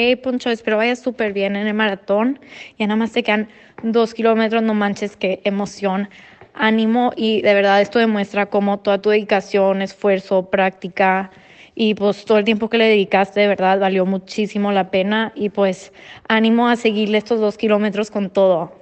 Hey, Poncho, espero vayas súper bien en el maratón. Ya nada más te quedan dos kilómetros, no manches, qué emoción, ánimo y de verdad esto demuestra cómo toda tu dedicación, esfuerzo, práctica y pues todo el tiempo que le dedicaste de verdad valió muchísimo la pena y pues ánimo a seguirle estos dos kilómetros con todo.